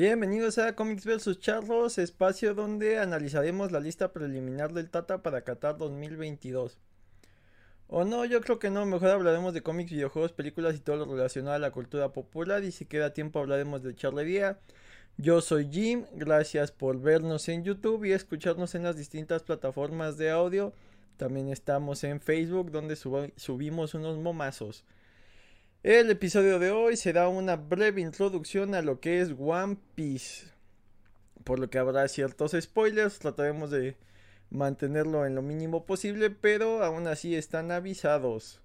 Bienvenidos a Comics vs Charlos, espacio donde analizaremos la lista preliminar del Tata para Qatar 2022. O no, yo creo que no, mejor hablaremos de cómics, videojuegos, películas y todo lo relacionado a la cultura popular y si queda tiempo hablaremos de charlería. Yo soy Jim, gracias por vernos en YouTube y escucharnos en las distintas plataformas de audio. También estamos en Facebook donde subimos unos momazos. El episodio de hoy será una breve introducción a lo que es One Piece. Por lo que habrá ciertos spoilers, trataremos de mantenerlo en lo mínimo posible, pero aún así están avisados.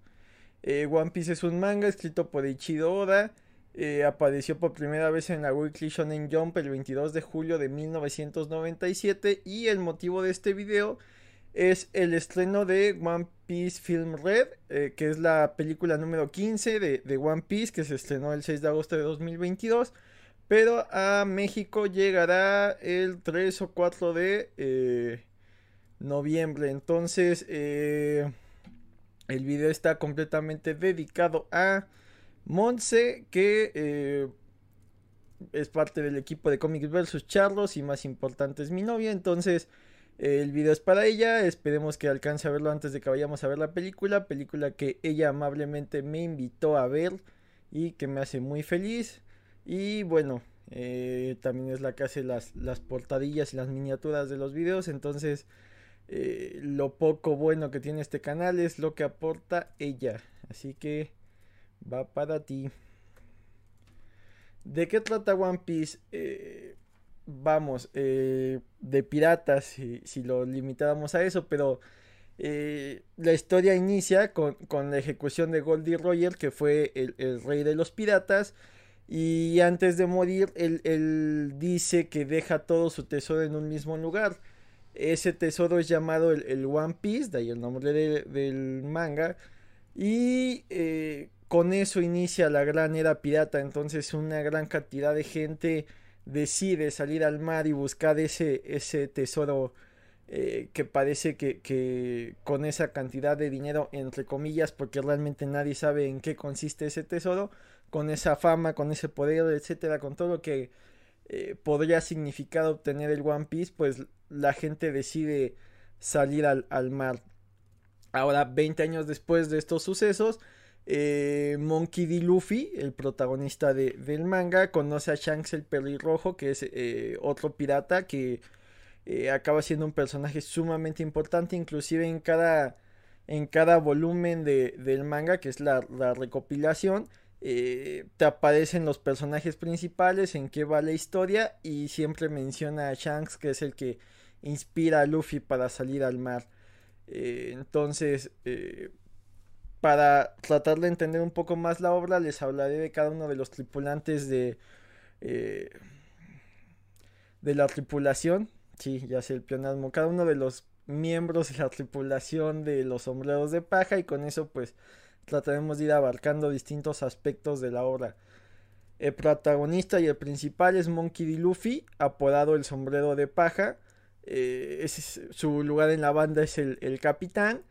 Eh, One Piece es un manga escrito por Ichido Oda. Eh, apareció por primera vez en la Weekly Shonen Jump el 22 de julio de 1997 y el motivo de este video el estreno de One Piece Film Red, eh, que es la película número 15 de, One Piece, que se estrenó el 6 de agosto de 2022. Pero a México llegará el 3 o 4 de eh, noviembre. Entonces, eh, el video está completamente dedicado a Monse, que es parte del equipo de Comics vs. Charlos y más importante es mi novia. Entonces, el video es para ella, esperemos que alcance a verlo antes de que vayamos a ver la película, película que ella amablemente me invitó a ver y que me hace muy feliz. Y bueno, eh, también es la que hace las, las, portadillas y las miniaturas de los videos, entonces eh, lo poco bueno que tiene este canal es lo que aporta ella, así que va para ti. ¿De qué trata One Piece? Eh, vamos, eh, de piratas, si, si, lo limitáramos a eso, pero eh, la historia inicia con, la ejecución de Goldie Roger, que fue el, rey de los piratas, y antes de morir, él, dice que deja todo su tesoro en un mismo lugar. Ese tesoro es llamado el, One Piece, de ahí el nombre del manga, y eh, con eso inicia la gran era pirata, entonces una gran cantidad de gente decide salir al mar y buscar ese, ese tesoro eh, que parece que, con esa cantidad de dinero, entre comillas, porque realmente nadie sabe en qué consiste ese tesoro, con esa fama, con ese poder, etcétera, con todo lo que eh, podría significar obtener el One Piece, pues la gente decide salir al, al mar. Ahora, 20 años después de estos sucesos, eh, Monkey D. Luffy, el protagonista del manga, conoce a Shanks el pelirrojo, que es eh, otro pirata que eh, acaba siendo un personaje sumamente importante, inclusive en cada, en cada volumen del manga, que es la, recopilación. te aparecen los personajes principales, en qué va la historia y siempre menciona a Shanks que es el que inspira a Luffy para salir al mar. entonces, para tratar de entender un poco más la obra, les hablaré de cada uno de los tripulantes de, eh, de la tripulación. Sí, ya sé el pleonasmo. Cada uno de los miembros de la tripulación de los sombreros de paja y con eso pues trataremos de ir abarcando distintos aspectos de la obra. El protagonista y el principal es Monkey D. Luffy, apodado el sombrero de paja. Eh, su lugar en la banda es el capitán.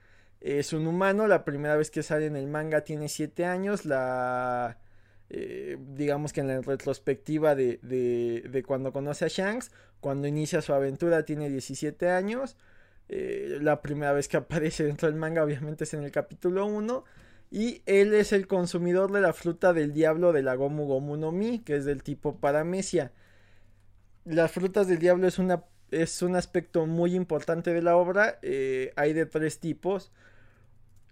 Es un humano, la primera vez que sale en el manga tiene 7 años, la... Eh, digamos que en la retrospectiva de, de, cuando conoce a Shanks, cuando inicia su aventura tiene 17 años, eh, la primera vez que aparece dentro del manga obviamente es en el capítulo 1, y él es el consumidor de la fruta del diablo de la Gomu Gomu no Mi, que es del tipo paramecia. Las frutas del diablo es, una, es un aspecto muy importante de la obra, eh, hay de tres tipos.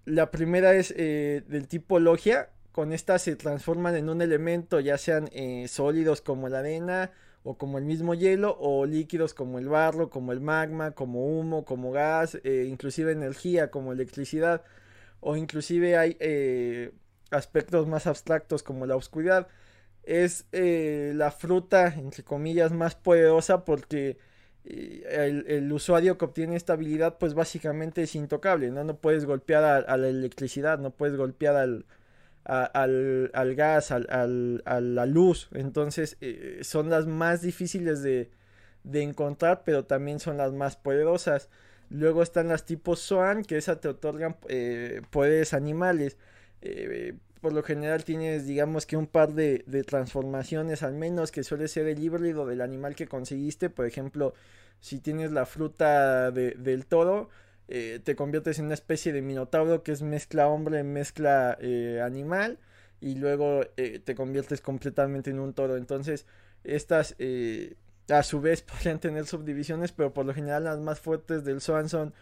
La primera es eh, del tipo logia. Con esta se transforman en un elemento, ya sean eh, sólidos como la arena o como el mismo hielo, o líquidos como el barro, como el magma, como humo, como gas, eh, inclusive energía como electricidad, o inclusive hay aspectos más abstractos como la oscuridad. Es la fruta, entre comillas, más poderosa porque el, usuario que obtiene esta habilidad pues básicamente es intocable, ¿no? No puedes golpear a, la electricidad, no puedes golpear al, al, gas, al, a la luz. Entonces eh, son las más difíciles de, encontrar, pero también son las más poderosas. Luego están las tipos Swan, que esa te otorgan eh, poderes animales. Eh, por lo general tienes, digamos que un par de, transformaciones al menos, que suele ser el híbrido del animal que conseguiste. Por ejemplo, si tienes la fruta de, del toro, eh, te conviertes en una especie de minotauro que es mezcla hombre, mezcla eh, animal. Y luego eh, te conviertes completamente en un toro. Entonces, estas a su vez podrían tener subdivisiones, pero por lo general las más fuertes del Swan son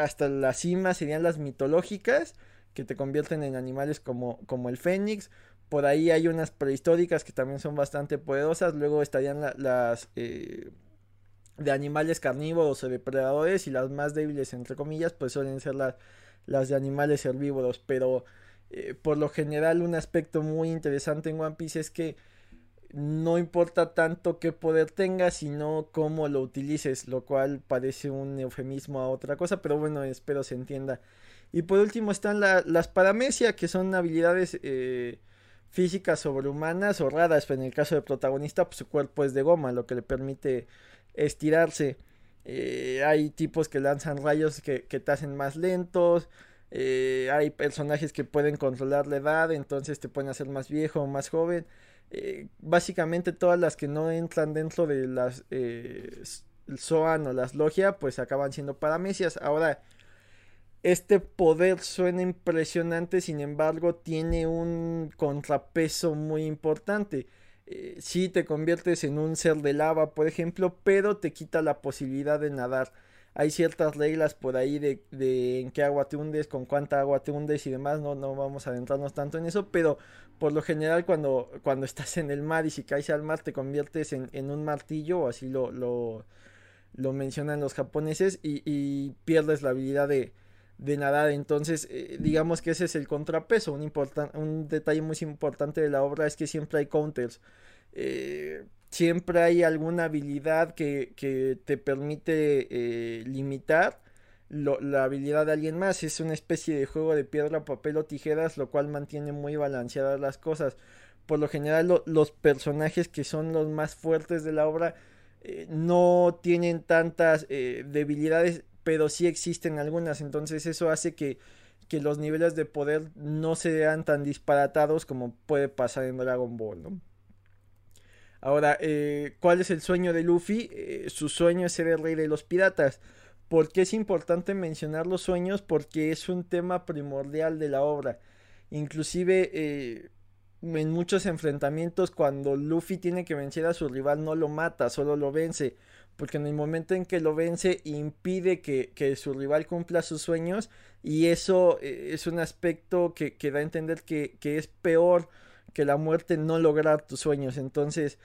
hasta la cima serían las mitológicas que te convierten en animales como, como el fénix. Por ahí hay unas prehistóricas que también son bastante poderosas. Luego estarían las eh, de animales carnívoros o depredadores. Y las más débiles, entre comillas, pues suelen ser las, las de animales herbívoros. Pero eh, por lo general un aspecto muy interesante en One Piece es que no importa tanto qué poder tengas, sino cómo lo utilices, lo cual parece un eufemismo a otra cosa, pero bueno, espero se entienda. Y por último están las paramecia, que son habilidades eh, físicas sobrehumanas o raras. En el caso del protagonista, pues su cuerpo es de goma, lo que le permite estirarse. Eh, hay tipos que lanzan rayos que, te hacen más lentos. Eh, hay personajes que pueden controlar la edad, entonces te pueden hacer más viejo o más joven. básicamente todas las que no entran dentro de las Zoan o las Logia, pues acaban siendo paramecias. Ahora, este poder suena impresionante, sin embargo, tiene un contrapeso muy importante. Eh, si te conviertes en un ser de lava, por ejemplo, pero te quita la posibilidad de nadar. Hay ciertas reglas por ahí de, en qué agua te hundes, con cuánta agua te hundes y demás. No, no vamos a adentrarnos tanto en eso, pero por lo general cuando, cuando estás en el mar y si caes al mar te conviertes en, un martillo, o así lo, lo, mencionan los japoneses, y pierdes la habilidad de, de nadar. Entonces, eh, digamos que ese es el contrapeso. Un, un detalle muy importante de la obra es que siempre hay counters. Eh, siempre hay alguna habilidad que, te permite eh, limitar la habilidad de alguien más. Es una especie de juego de piedra, papel o tijeras, lo cual mantiene muy balanceadas las cosas. Por lo general, los personajes que son los más fuertes de la obra no tienen tantas debilidades pero sí existen algunas, entonces eso hace que, que los niveles de poder no sean tan disparatados como puede pasar en Dragon Ball. Ahora, eh, ¿cuál es el sueño de Luffy? Eh, su sueño es ser el rey de los piratas. ¿Por qué es importante mencionar los sueños? Porque es un tema primordial de la obra. Inclusive eh, en muchos enfrentamientos cuando Luffy tiene que vencer a su rival no lo mata, solo lo vence porque en el momento en que lo vence impide que, su rival cumpla sus sueños y eso eh, es un aspecto que, da a entender que, es peor que la muerte no lograr tus sueños. Entonces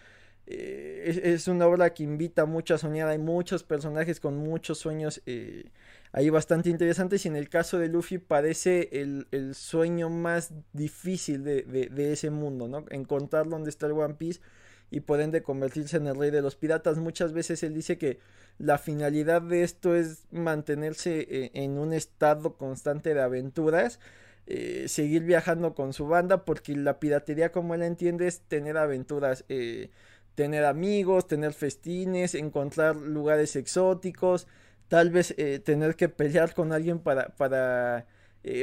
eh, es, una obra que invita mucho a soñar, hay muchos personajes con muchos sueños eh, ahí bastante interesantes y en el caso de Luffy parece el, sueño más difícil de, de, ese mundo, ¿no? Encontrar dónde está el One Piece y pueden de convertirse en el rey de los piratas. Muchas veces él dice que la finalidad de esto es mantenerse eh, en un estado constante de aventuras, eh, seguir viajando con su banda, porque la piratería como él entiende es tener aventuras, eh, tener amigos, tener festines, encontrar lugares exóticos, tal vez tener que pelear con alguien para, para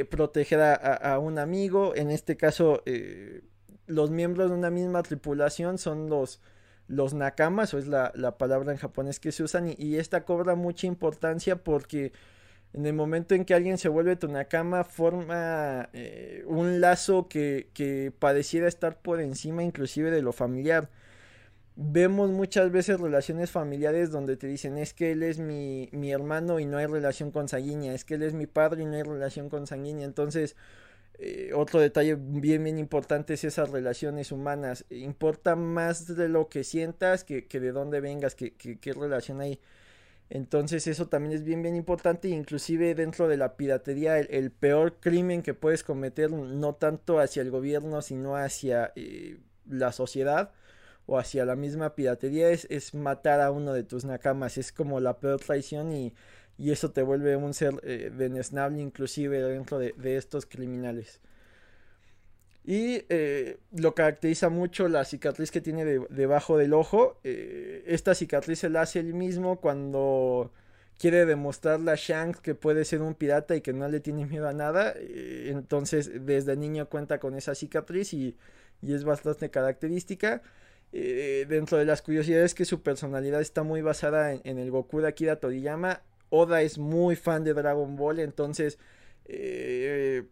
proteger a, un amigo, en este caso los miembros de una misma tripulación son los, los nakamas, o es la, palabra en japonés que se usan, y, esta cobra mucha importancia porque en el momento en que alguien se vuelve tu nakama, forma eh, un lazo que, que pareciera estar por encima inclusive de lo familiar. Vemos muchas veces relaciones familiares donde te dicen es que él es mi, mi hermano y no hay relación consanguínea, es que él es mi padre y no hay relación consanguínea. Entonces, eh, otro detalle bien, bien importante es esas relaciones humanas. Importa más de lo que sientas que, de dónde vengas, que, qué relación hay. Entonces eso también es bien, bien importante. Inclusive dentro de la piratería, el, peor crimen que puedes cometer, no tanto hacia el gobierno, sino hacia eh, la sociedad o hacia la misma piratería, es, es matar a uno de tus nakamas. Es como la peor traición y y eso te vuelve un ser eh, inclusive dentro de, estos criminales. Y eh, lo caracteriza mucho la cicatriz que tiene debajo del ojo. Eh, esta cicatriz se la hace él mismo cuando quiere demostrarle a Shanks que puede ser un pirata y que no le tiene miedo a nada. Eh, entonces, desde niño cuenta con esa cicatriz y, es bastante característica. Dentro de las curiosidades que su personalidad está muy basada en, el Goku de Akira Toriyama. Oda es muy fan de Dragon Ball, entonces... Eh,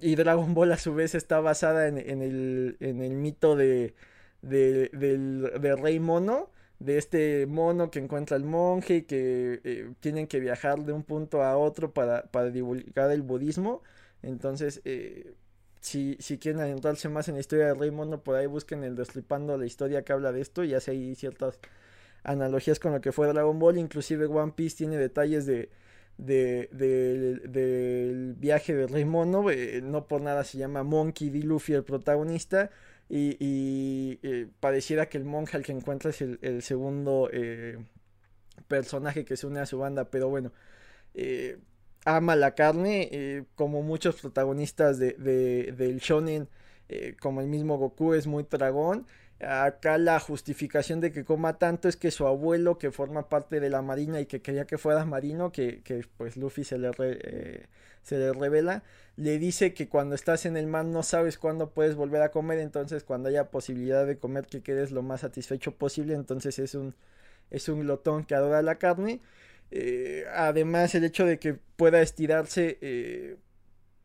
y Dragon Ball a su vez está basada en, el, mito de, de, del, Rey Mono de este mono que encuentra el monje y que eh, tienen que viajar de un punto a otro para, divulgar el budismo. Entonces, eh, si, si, quieren adentrarse más en la historia del rey mono, por ahí busquen el Destripando la historia que habla de esto y hace ahí ciertas analogías con lo que fue Dragon Ball. Inclusive One Piece tiene detalles de, de, del viaje del rey mono. Eh, no por nada se llama Monkey D. Luffy el protagonista y, eh, pareciera que el monje al que encuentra es el, segundo eh, personaje que se une a su banda, pero bueno, ama la carne, como muchos protagonistas de, del shonen, como el mismo Goku es muy dragón. Acá la justificación de que coma tanto es que su abuelo, que forma parte de la marina y que quería que fuera marino, que, que pues Luffy se le, se le revela, le dice que cuando estás en el mar no sabes cuándo puedes volver a comer, entonces cuando haya posibilidad de comer que quedes lo más satisfecho posible, entonces es un, es un glotón que adora la carne. Eh, además el hecho de que pueda estirarse eh,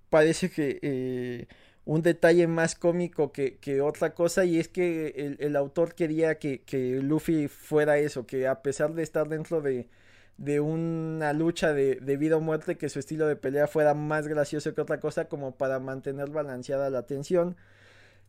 parece que eh, un detalle más cómico que, otra cosa y es que el, autor quería que, que, Luffy fuera eso, que a pesar de estar dentro de, de una lucha de, vida o muerte que su estilo de pelea fuera más gracioso que otra cosa como para mantener balanceada la tensión.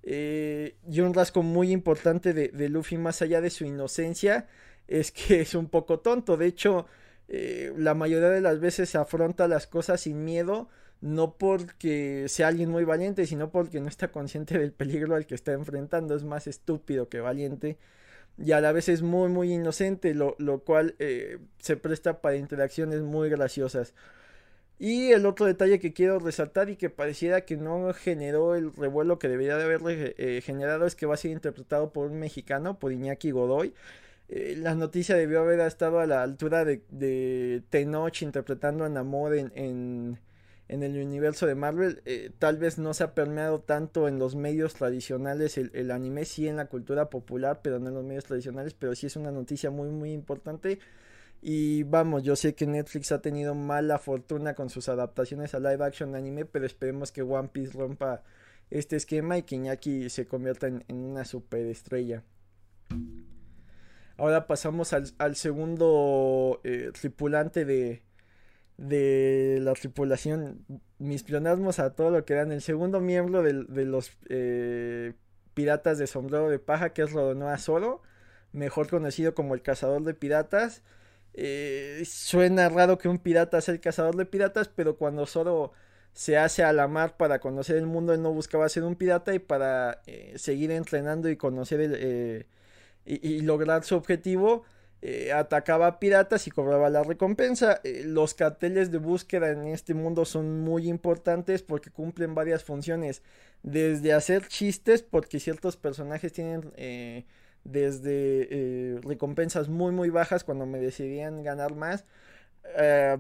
Eh, y un rasgo muy importante de, Luffy más allá de su inocencia es que es un poco tonto. De hecho, eh, la mayoría de las veces afronta las cosas sin miedo. No porque sea alguien muy valiente, sino porque no está consciente del peligro al que está enfrentando. Es más estúpido que valiente y a la vez es muy muy inocente, lo, cual eh, se presta para interacciones muy graciosas. Y el otro detalle que quiero resaltar y que pareciera que no generó el revuelo que debería de haberle eh, generado es que va a ser interpretado por un mexicano, por Iñaki Godoy. Eh, la noticia debió haber estado a la altura de, de interpretando a Namor en el universo de Marvel eh, tal vez no se ha permeado tanto en los medios tradicionales el, anime sí en la cultura popular pero no en los medios tradicionales pero sí es una noticia muy muy importante. Y vamos yo sé que Netflix ha tenido mala fortuna con sus adaptaciones a live action anime pero esperemos que One Piece rompa este esquema y que Iñaki se convierta en, una superestrella. Ahora pasamos al, segundo eh, tripulante de de la tripulación, mis pleonasmos a todo lo que dan. El segundo miembro de, los eh, piratas de sombrero de paja, que es Rodonoa Zoro, mejor conocido como el cazador de piratas. Eh, suena raro que un pirata sea el cazador de piratas, pero cuando Zoro se hace a la mar para conocer el mundo, él no buscaba ser un pirata y para eh, seguir entrenando y conocer el, y lograr su objetivo eh, atacaba piratas y cobraba la recompensa. Eh, los carteles de búsqueda en este mundo son muy importantes porque cumplen varias funciones. Desde hacer chistes, porque ciertos personajes tienen eh, desde recompensas muy muy bajas cuando me decidían ganar más.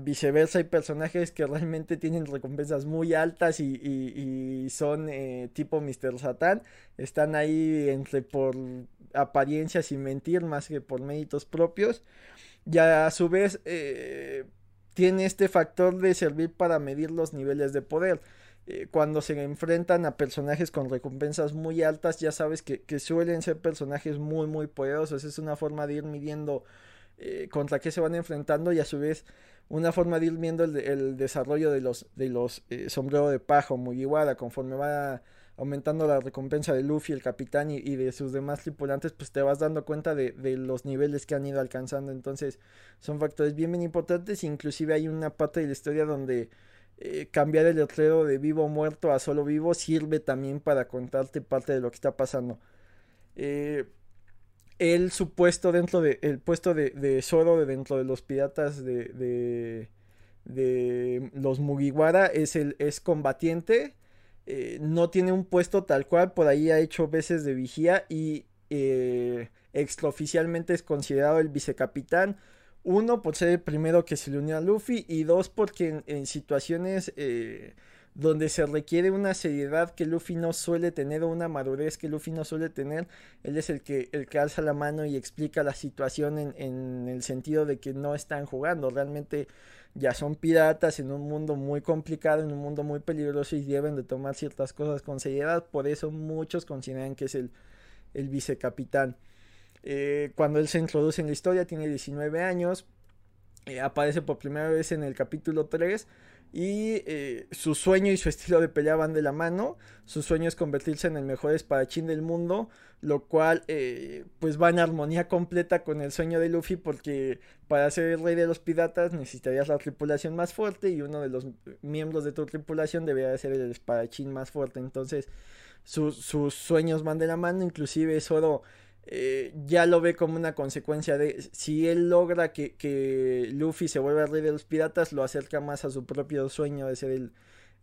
Viceversa hay personajes que realmente tienen recompensas muy altas y, y son tipo Mr. Satan. Están ahí entre por apariencias y mentir más que por méritos propios. Y a su vez eh, tiene este factor de servir para medir los niveles de poder. Eh, cuando se enfrentan a personajes con recompensas muy altas, ya sabes que, suelen ser personajes muy muy poderosos. Es una forma de ir midiendo eh, contra qué se van enfrentando y a su vez una forma de ir viendo el, desarrollo de los, de los sombrero de paja o Mugiwara conforme va aumentando la recompensa de Luffy, el capitán y, de sus demás tripulantes, pues te vas dando cuenta de, los niveles que han ido alcanzando. Entonces son factores bien, bien importantes. Inclusive hay una parte de la historia donde eh, cambiar el letrero de vivo o muerto a solo vivo sirve también para contarte parte de lo que está pasando. Eh, el supuesto dentro de el puesto de, de de dentro de los piratas de, de, de los Mugiwara es el es combatiente eh, no tiene un puesto tal cual, por ahí ha hecho veces de vigía y eh, extraoficialmente es considerado el vicecapitán. Uno, por ser el primero que se le unió a Luffy. Y dos, porque en, situaciones eh, donde se requiere una seriedad que Luffy no suele tener o una madurez que Luffy no suele tener, él es el que, el que alza la mano y explica la situación en, en el sentido de que no están jugando. Realmente ya son piratas en un mundo muy complicado, en un mundo muy peligroso y deben de tomar ciertas cosas con seriedad. Por eso muchos consideran que es el, el vicecapitán. Eh, cuando él se introduce en la historia tiene 19 años, eh, aparece por primera vez en el capítulo 3 y eh, su sueño y su estilo de pelea van de la mano. Su sueño es convertirse en el mejor espadachín del mundo, lo cual eh, pues va en armonía completa con el sueño de Luffy porque para ser el rey de los piratas necesitarías la tripulación más fuerte y uno de los miembros de tu tripulación debería ser el espadachín más fuerte. Entonces sus sueños van de la mano, inclusive Zoro eh, ya lo ve como una consecuencia de si él logra que, Luffy se vuelva el rey de los piratas, lo acerca más a su propio sueño de ser el,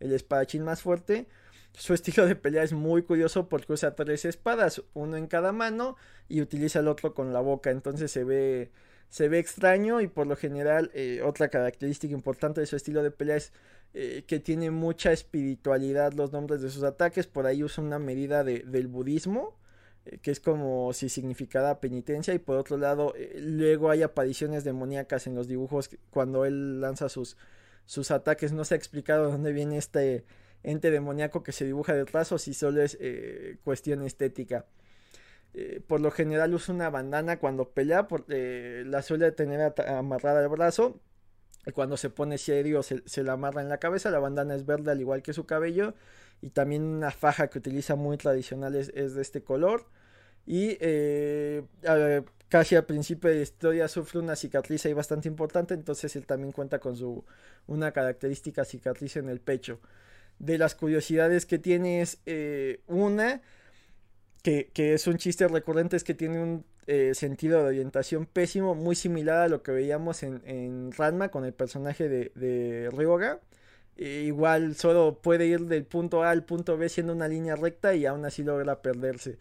el espadachín más fuerte. Su estilo de pelea es muy curioso porque usa tres espadas, uno en cada mano y utiliza el otro con la boca, entonces se ve, se ve extraño y por lo general eh, otra característica importante de su estilo de pelea es eh, que tiene mucha espiritualidad los nombres de sus ataques, por ahí usa una medida del budismo que es como si significara penitencia y por otro lado eh, luego hay apariciones demoníacas en los dibujos cuando él lanza sus, sus ataques. No se ha explicado dónde viene este ente demoníaco que se dibuja detrás o si solo es eh, cuestión estética. Por lo general usa una bandana cuando pelea la suele tener amarrada al brazo y cuando se pone serio se, se la amarra en la cabeza. La bandana es verde al igual que su cabello y también una faja que utiliza muy tradicional es, de este color. Y eh, casi al principio de la historia sufre una cicatriz ahí bastante importante, entonces él también cuenta con su una característica cicatriz en el pecho. De las curiosidades que tiene es eh, una que, que, es un chiste recurrente, es que tiene un eh, sentido de orientación pésimo, muy similar a lo que veíamos en, en Ranma con el personaje de, de Ryoga. Eh, igual solo puede ir del punto A al punto B siendo una línea recta y aún así logra perderse.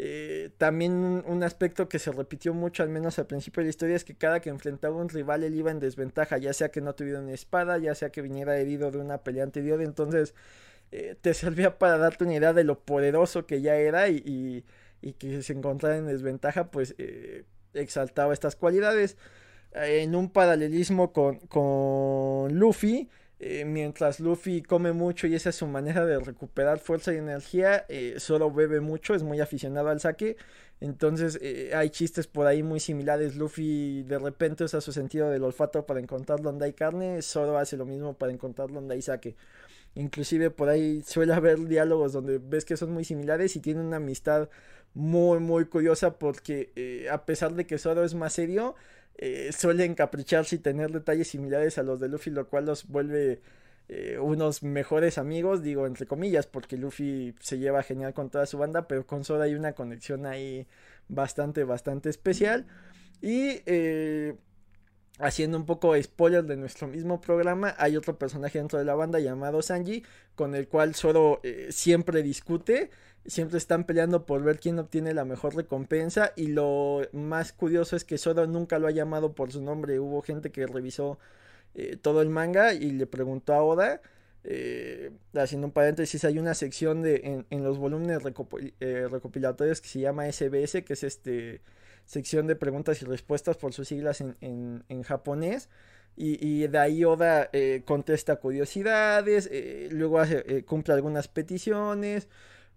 Eh, también un, aspecto que se repitió mucho, al menos al principio de la historia, es que cada que enfrentaba a un rival él iba en desventaja, ya sea que no tuviera una espada, ya sea que viniera herido de una pelea anterior, entonces eh, te servía para darte una idea de lo poderoso que ya era y, y, que se encontrara en desventaja, pues exaltaba estas cualidades. en un paralelismo con, con Luffy, eh, mientras Luffy come mucho y esa es su manera de recuperar fuerza y energía, eh, bebe mucho, es muy aficionado al saque. Entonces eh, hay chistes por ahí muy similares. Luffy de repente usa su sentido del olfato para encontrar donde hay carne, Zoro hace lo mismo para encontrar donde hay saque. Inclusive por ahí suele haber diálogos donde ves que son muy similares y tienen una amistad muy muy curiosa porque a pesar de que Zoro es más serio, eh, suele encapricharse y tener detalles similares a los de Luffy, lo cual los vuelve eh, unos mejores amigos, digo entre comillas, porque Luffy se lleva genial con toda su banda, pero con Soda hay una conexión ahí bastante, bastante especial. Y eh, haciendo un poco spoiler de nuestro mismo programa, hay otro personaje dentro de la banda llamado Sanji, con el cual Zoro siempre discute siempre están peleando por ver quién obtiene la mejor recompensa y lo más curioso es que Zoro nunca lo ha llamado por su nombre. Hubo gente que revisó eh, todo el manga y le preguntó a Oda. Eh, haciendo un paréntesis, hay una sección de, en, los volúmenes eh, recopilatorios que se llama SBS, que es este sección de preguntas y respuestas por sus siglas en, en, japonés. Y, de ahí Oda contesta curiosidades, luego cumple algunas peticiones,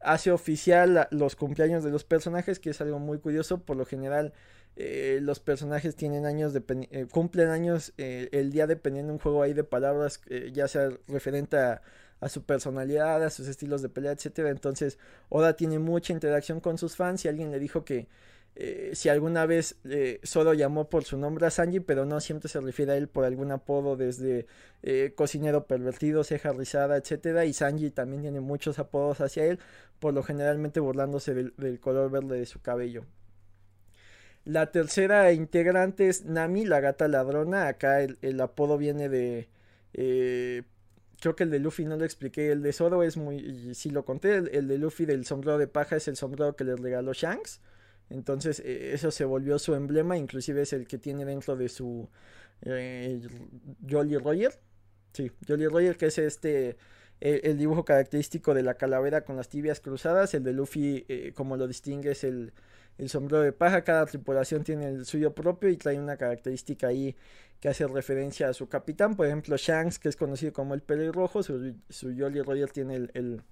hace oficial los cumpleaños de los personajes, que es algo muy curioso. Por lo general, eh, los personajes tienen años, de, eh, cumplen años eh, el día dependiendo de un juego ahí de palabras, ya sea referente a, a, su personalidad, a sus estilos de pelea, etcétera. Entonces, Oda tiene mucha interacción con sus fans y alguien le dijo que eh, si alguna vez eh, Zoro llamó por su nombre a Sanji, pero no siempre se refiere a él por algún apodo desde eh, cocinero pervertido, ceja rizada, etcétera. Y Sanji también tiene muchos apodos hacia él, por lo generalmente burlándose del, color verde de su cabello. La tercera integrante es Nami, la gata ladrona. Acá el, apodo viene de. creo que el de Luffy no lo expliqué. El de Zoro es muy. Sí lo conté. El, el de Luffy del sombrero de paja es el sombrero que le regaló Shanks Entonces eh, eso se volvió su emblema, inclusive es el que tiene dentro de su eh, Jolly Roger. Sí, Jolly Roger que es este el, dibujo característico de la calavera con las tibias cruzadas. El de Luffy, eh, como lo distingue, es el, el sombrero de paja. Cada tripulación tiene el suyo propio y trae una característica ahí que hace referencia a su capitán. Por ejemplo, Shanks, que es conocido como el pelirrojo, su, su Jolly Roger tiene el,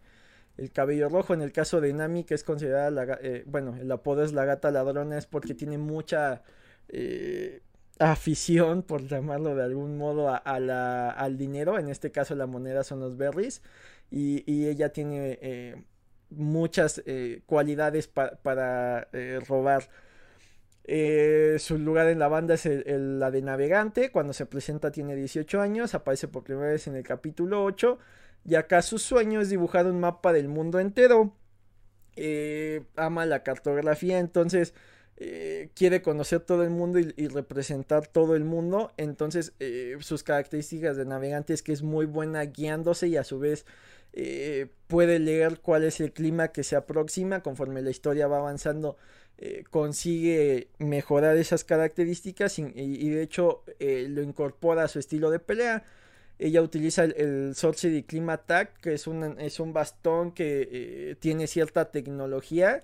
cabello rojo. En el caso de Nami, que es considerada la, eh, bueno, el apodo es la gata ladrona, es porque tiene mucha eh, afición, por llamarlo de algún modo, al dinero. En este caso, la moneda son los berries. Y, ella tiene eh, muchas cualidades para robar. su lugar en la banda es la de navegante. Cuando se presenta tiene 18 años. Aparece por primera vez en el capítulo 8 y acá su sueño es dibujar un mapa del mundo entero. Eh, ama la cartografía, entonces eh, quiere conocer todo el mundo y, representar todo el mundo. Entonces eh, sus características de navegante es que es muy buena guiándose y a su vez puede leer cuál es el clima que se aproxima conforme la historia va avanzando. consigue mejorar esas características y de hecho lo incorpora a su estilo de pelea ella utiliza el, el Sorcery Climate Attack, que es un, es un bastón que eh, tiene cierta tecnología,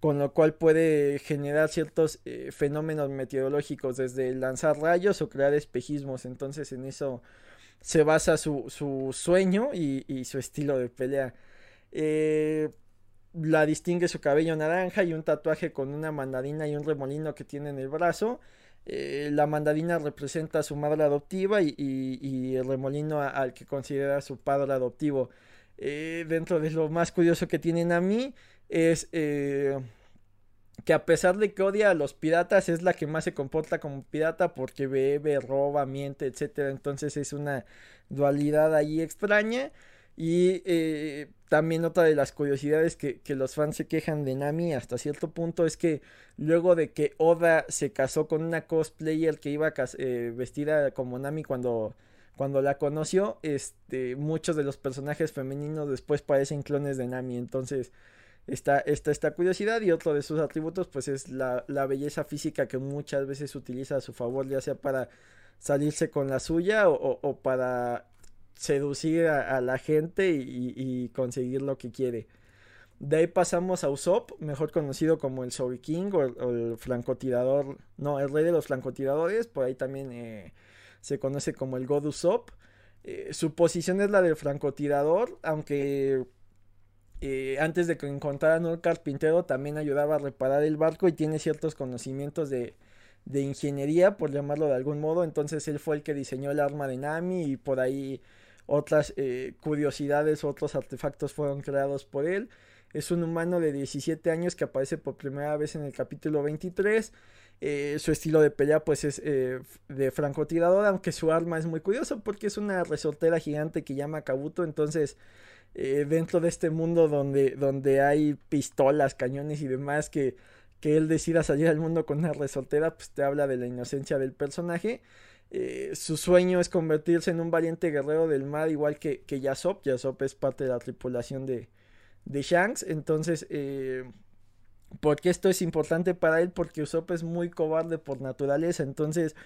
con lo cual puede generar ciertos eh, fenómenos meteorológicos, desde lanzar rayos o crear espejismos. Entonces en eso se basa su, sueño y, su estilo de pelea. Eh, la distingue su cabello naranja y un tatuaje con una mandarina y un remolino que tiene en el brazo. Eh, la mandarina representa a su madre adoptiva y, el remolino al que considera su padre adoptivo. Eh, dentro de lo más curioso que tienen a mí es eh, que a pesar de que odia a los piratas es la que más se comporta como pirata porque bebe, roba, miente, etc. Entonces es una dualidad ahí extraña. Y eh, también otra de las curiosidades que, los fans se quejan de Nami hasta cierto punto es que luego de que Oda se casó con una cosplayer que iba eh, vestida como Nami cuando, cuando la conoció, este, muchos de los personajes femeninos después parecen clones de Nami. Entonces está, esta curiosidad y otro de sus atributos pues es la, belleza física que muchas veces utiliza a su favor, ya sea para salirse con la suya o para seducir a, la gente y, conseguir lo que quiere. De ahí pasamos a Usopp, mejor conocido como el Soul King o el, francotirador, no, el rey de los francotiradores, por ahí también eh, se conoce como el God Usopp. Eh, su posición es la del francotirador, aunque eh, antes de que encontraran un carpintero también ayudaba a reparar el barco y tiene ciertos conocimientos de, de ingeniería, por llamarlo de algún modo. Entonces él fue el que diseñó el arma de Nami y por ahí otras eh, curiosidades, otros artefactos fueron creados por él. Es un humano de 17 años que aparece por primera vez en el capítulo 23. Eh, su estilo de pelea pues es eh, de francotirador, aunque su arma es muy curioso porque es una resortera gigante que llama Kabuto. Entonces, dentro de este mundo donde, donde hay pistolas, cañones y demás, que, que él decida salir al mundo con una resortera, pues te habla de la inocencia del personaje. Eh, su sueño es convertirse en un valiente guerrero del mar, igual que, que Yasop. Yasop es parte de la tripulación de, de Shanks. Entonces, eh, ¿por qué esto es importante para él? Porque Usopp es muy cobarde por naturaleza. Entonces,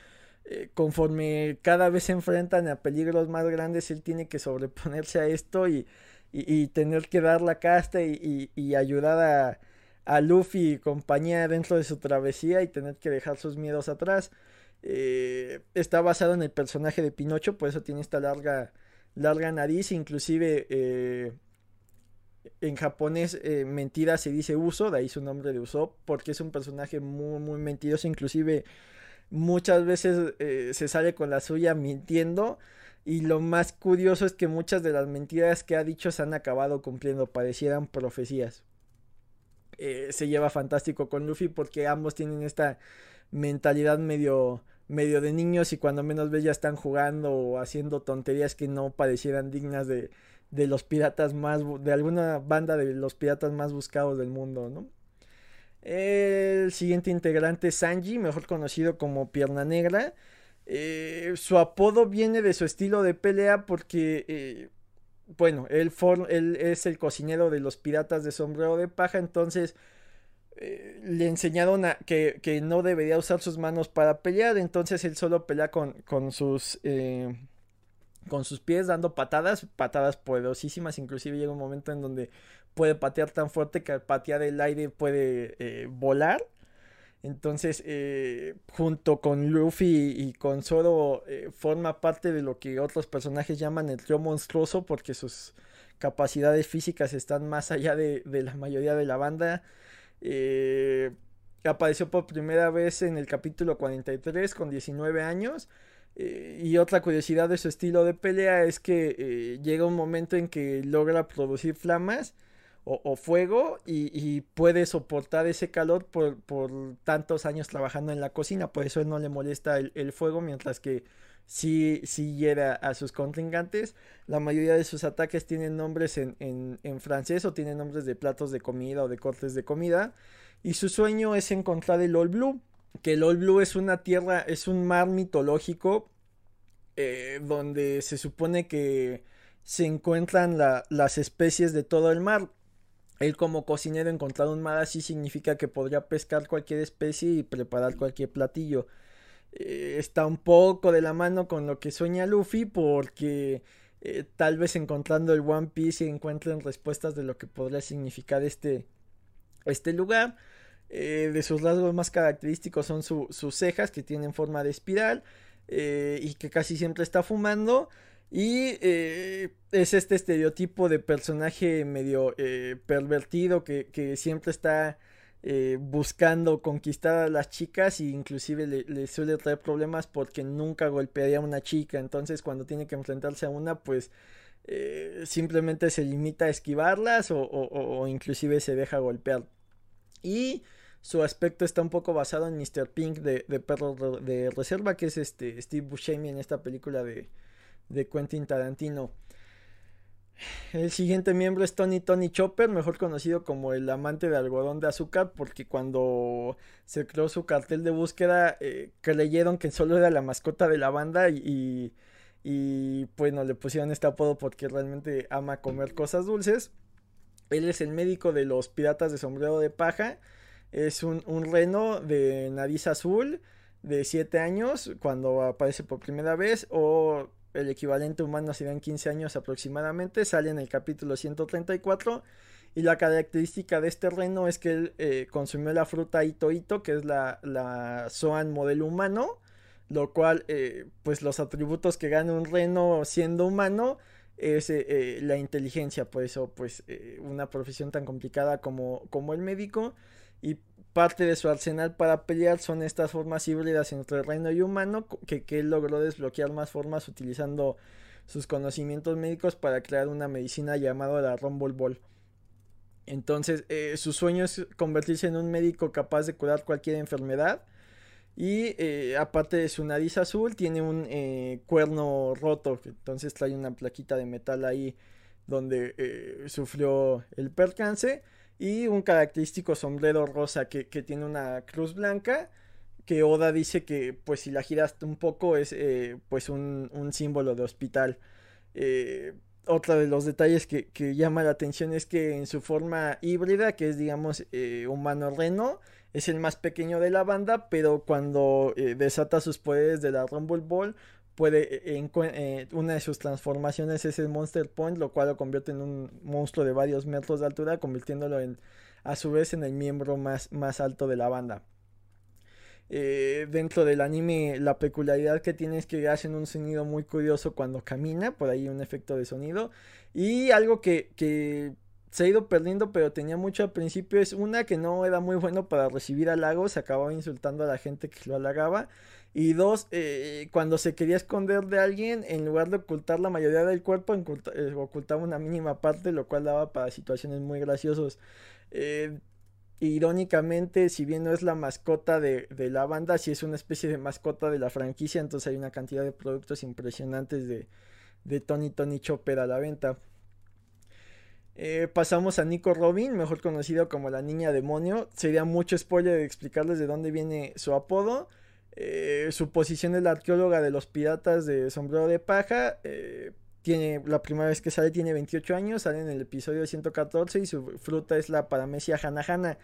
eh, conforme cada vez se enfrentan a peligros más grandes, él tiene que sobreponerse a esto y, y, tener que dar la casta y, y ayudar a, a Luffy y compañía dentro de su travesía y tener que dejar sus miedos atrás. Eh, está basado en el personaje de Pinocho, por eso tiene esta larga, larga nariz, inclusive eh, en japonés eh, mentira se dice uso, de ahí su nombre de uso, porque es un personaje muy, muy mentiroso, inclusive muchas veces se sale con la suya mintiendo. Y lo más curioso es que muchas de las mentiras que ha dicho se han acabado cumpliendo, parecieran profecías. se lleva fantástico con Luffy porque ambos tienen esta mentalidad medio, medio de niños y cuando menos ves ya están jugando o haciendo tonterías que no parecieran dignas de, de los piratas más, de alguna banda de los piratas más buscados del mundo, ¿no? El siguiente integrante es Sanji, mejor conocido como Pierna Negra. Eh, su apodo viene de su estilo de pelea porque, eh, bueno, él, él, es el cocinero de los piratas de sombrero de paja, entonces eh, le enseñaron que, no debería usar sus manos para pelear, entonces él solo pelea con, sus eh, con sus pies dando patadas, patadas poderosísimas, inclusive llega un momento en donde puede patear tan fuerte que al patear el aire puede eh, volar. Entonces, junto con Luffy y con Zoro, forma parte de lo que otros personajes llaman el trío monstruoso, porque sus capacidades físicas están más allá de la mayoría de la banda. Eh, apareció por primera vez en el capítulo 43 con 19 años. Eh, y otra curiosidad de su estilo de pelea es que eh, llega un momento en que logra producir flamas o, fuego y, puede soportar ese calor por, tantos años trabajando en la cocina. Por eso no le molesta el, fuego, mientras que sí, sí hiera a sus contrincantes. La mayoría de sus ataques tienen nombres en, en, francés o tienen nombres de platos de comida o de cortes de comida. Y su sueño es encontrar el All Blue. Que el All Blue es una tierra, es un mar mitológico eh, donde se supone que se encuentran las especies de todo el mar. Él como cocinero encontrar un mar así significa que podría pescar cualquier especie y preparar cualquier platillo. Eh, está un poco de la mano con lo que sueña Luffy porque eh, tal vez encontrando el One Piece encuentren respuestas de lo que podría significar este, este lugar. Eh, de sus rasgos más característicos son sus cejas que tienen forma de espiral y que casi siempre está fumando. Y es este estereotipo de personaje medio pervertido que, siempre está eh, buscando conquistar a las chicas e inclusive le, suele traer problemas porque nunca golpearía a una chica. Entonces cuando tiene que enfrentarse a una pues simplemente se limita a esquivarlas o, inclusive se deja golpear. Y su aspecto está un poco basado en Mr. Pink de, de Perro de Reserva que es este Steve Buscemi en esta película de de Quentin Tarantino. El siguiente miembro es Tony Tony Chopper, mejor conocido como el amante de algodón de azúcar, porque cuando se creó su cartel de búsqueda eh, creyeron que solo era la mascota de la banda y, y, bueno, le pusieron este apodo porque realmente ama comer cosas dulces. Él es el médico de los piratas de sombrero de paja, es un, un reno de nariz azul de 7 años cuando aparece por primera vez o el equivalente humano serían 15 años aproximadamente, sale en el capítulo 134 y la característica de este reno es que él eh, consumió la fruta Ito Ito, que es la, la Zoan modelo humano, lo cual eh, pues los atributos que gana un reno siendo humano es eh, la inteligencia, por eso pues una profesión tan complicada como, como el médico y parte de su arsenal para pelear son estas formas híbridas entre reino y humano que, él logró desbloquear más formas utilizando sus conocimientos médicos para crear una medicina llamada la Rumble Ball. Entonces, eh, su sueño es convertirse en un médico capaz de curar cualquier enfermedad. Y eh, aparte de su nariz azul, tiene un eh, cuerno roto. Entonces trae una plaquita de metal ahí donde sufrió el percance y un característico sombrero rosa que, tiene una cruz blanca que Oda dice que pues si la giras un poco es eh, pues un, símbolo de hospital. Eh, otro de los detalles que, llama la atención es que en su forma híbrida, que es digamos eh, humano reno, es el más pequeño de la banda, pero cuando desata sus poderes de la Rumble Ball, puede, eh, eh, una de sus transformaciones es el Monster Point, lo cual lo convierte en un monstruo de varios metros de altura, convirtiéndolo en, a su vez en el miembro más, más alto de la banda. Eh, dentro del anime la peculiaridad que tiene es que hacen un sonido muy curioso cuando camina, por ahí un efecto de sonido. Y algo que, que se ha ido perdiendo, pero tenía mucho al principio, es una que no era muy bueno para recibir halagos, acababa insultando a la gente que lo halagaba. Y dos, eh, cuando se quería esconder de alguien, en lugar de ocultar la mayoría del cuerpo, eh, ocultaba una mínima parte, lo cual daba para situaciones muy graciosos. Eh, irónicamente, si bien no es la mascota de, la banda, si es una especie de mascota de la franquicia, entonces hay una cantidad de productos impresionantes de, de Tony Tony Chopper a la venta. pasamos a Nico Robin, mejor conocido como la niña demonio. Sería mucho spoiler de explicarles de dónde viene su apodo. Eh, su posición es la arqueóloga de los piratas de sombrero de paja. Eh, tiene, la primera vez que sale tiene 28 años, sale en el episodio 114 y su fruta es la paramecia hanahana,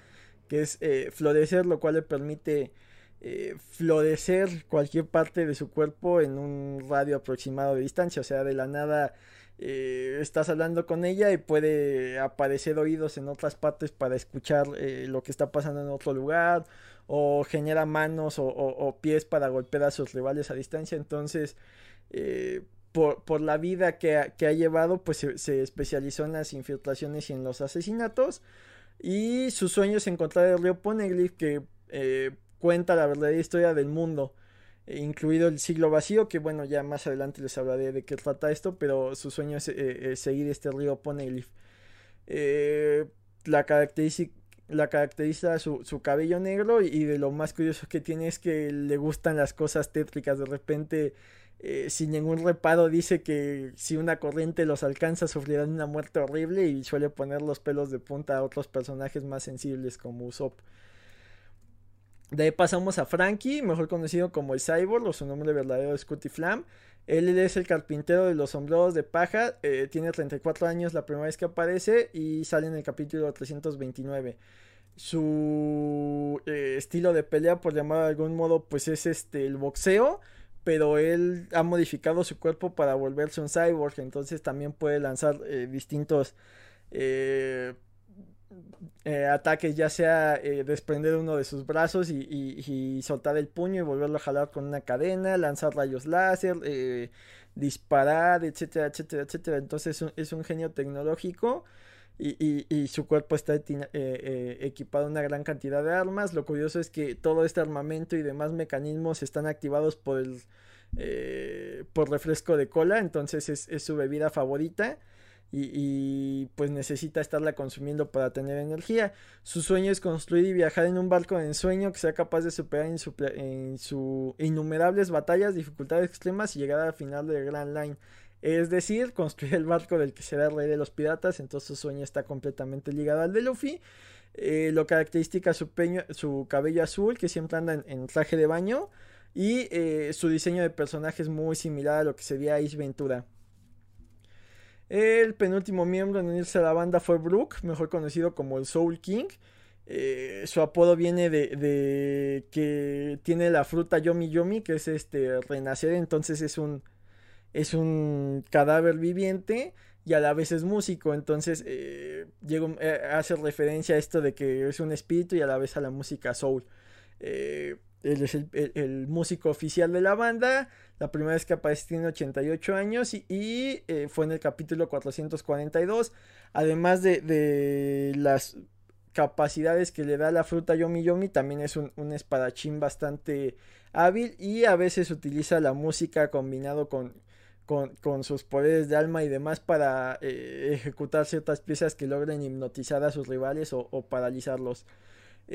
que es eh, florecer, lo cual le permite eh, florecer cualquier parte de su cuerpo en un radio aproximado de distancia, o sea, de la nada eh, estás hablando con ella y puede aparecer oídos en otras partes para escuchar lo que está pasando en otro lugar, o genera manos o, pies para golpear a sus rivales a distancia, entonces... Por, la vida que ha, llevado, pues se, especializó en las infiltraciones y en los asesinatos. Y su sueño es encontrar el río Poneglyph que cuenta la verdadera historia del mundo, eh, incluido el siglo vacío, que bueno, ya más adelante les hablaré de qué trata esto, pero su sueño es eh, seguir este río Poneglyph. Eh, la, la caracteriza su, cabello negro y, de lo más curioso que tiene es que le gustan las cosas tétricas. De repente, sin ningún reparo, dice que si una corriente los alcanza sufrirán una muerte horrible y suele poner los pelos de punta a otros personajes más sensibles como Usopp. De ahí pasamos a Frankie, mejor conocido como el Cyborg, o su nombre verdadero es Scotty Flam. Él es el carpintero de los sombreros de paja, eh, tiene 34 años la primera vez que aparece y sale en el capítulo 329. Su eh, estilo de pelea, por llamar de algún modo, pues es este el boxeo, pero él ha modificado su cuerpo para volverse un cyborg, entonces también puede lanzar eh, distintos eh, ataques, ya sea eh, desprender uno de sus brazos y, soltar el puño y volverlo a jalar con una cadena, lanzar rayos láser, eh, disparar, etcétera, etcétera, etcétera. Entonces es un, genio tecnológico y, su cuerpo está equipado en una gran cantidad de armas. Lo curioso es que todo este armamento y demás mecanismos están activados por el por refresco de cola, entonces es su bebida favorita y, pues necesita estarla consumiendo para tener energía. Su sueño es construir y viajar en un barco de ensueño que sea capaz de superar en su, en su innumerables batallas, dificultades extremas y llegar al final del Grand Line. Es decir, construir el barco del que será el rey de los piratas, entonces su sueño está completamente ligado al de Luffy. Eh, lo característica su, su cabello azul, que siempre anda en, traje de baño, y eh, su diseño de personaje es muy similar a lo que sería Ace Ventura. El penúltimo miembro en unirse a la banda fue Brook, mejor conocido como el Soul King. Eh, su apodo viene de, que tiene la fruta Yomi Yomi, que es este renacer, entonces es un es un cadáver viviente y a la vez es músico, entonces eh, eh, hace referencia a esto de que es un espíritu y a la vez a la música soul. Él es el, músico oficial de la banda, la primera vez que aparece tiene 88 años y, eh, fue en el capítulo 442. Además de, las capacidades que le da la fruta Yomi Yomi, también es un, espadachín bastante hábil y a veces utiliza la música combinado con, con, sus poderes de alma y demás para eh, ejecutar ciertas piezas que logren hipnotizar a sus rivales o paralizarlos.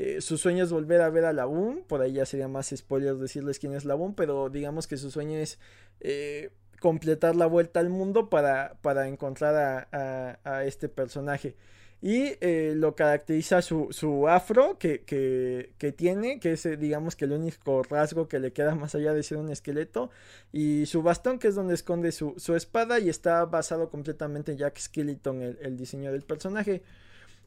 Eh, su sueño es volver a ver a Labum. Por ahí ya sería más spoiler decirles quién es Labum. Pero digamos que su sueño es eh, completar la vuelta al mundo para, para encontrar a, este personaje. Y eh, lo caracteriza su, afro que, tiene, que es digamos que el único rasgo que le queda más allá de ser un esqueleto. Y su bastón, que es donde esconde su, espada. Y está basado completamente en Jack Skeleton, el diseño del personaje.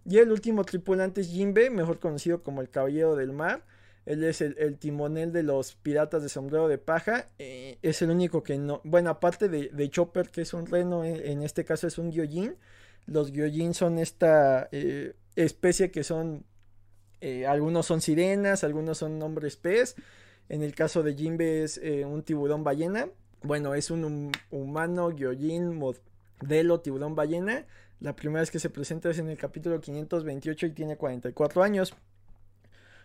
Y el último tripulante es Jimbe, mejor conocido como el Caballero del Mar. Él es el, timonel de los piratas de sombrero de paja. Eh, es el único que no. Bueno, aparte de, Chopper, que es un reno, eh, en este caso es un Gyojin. Los Gyojin son esta eh, especie que son. algunos son sirenas, algunos son hombres pez. En el caso de Jimbe es un tiburón ballena. Bueno, es un humano Gyojin modelo tiburón ballena la primera vez que se presenta es en el capítulo 528 y tiene 44 años.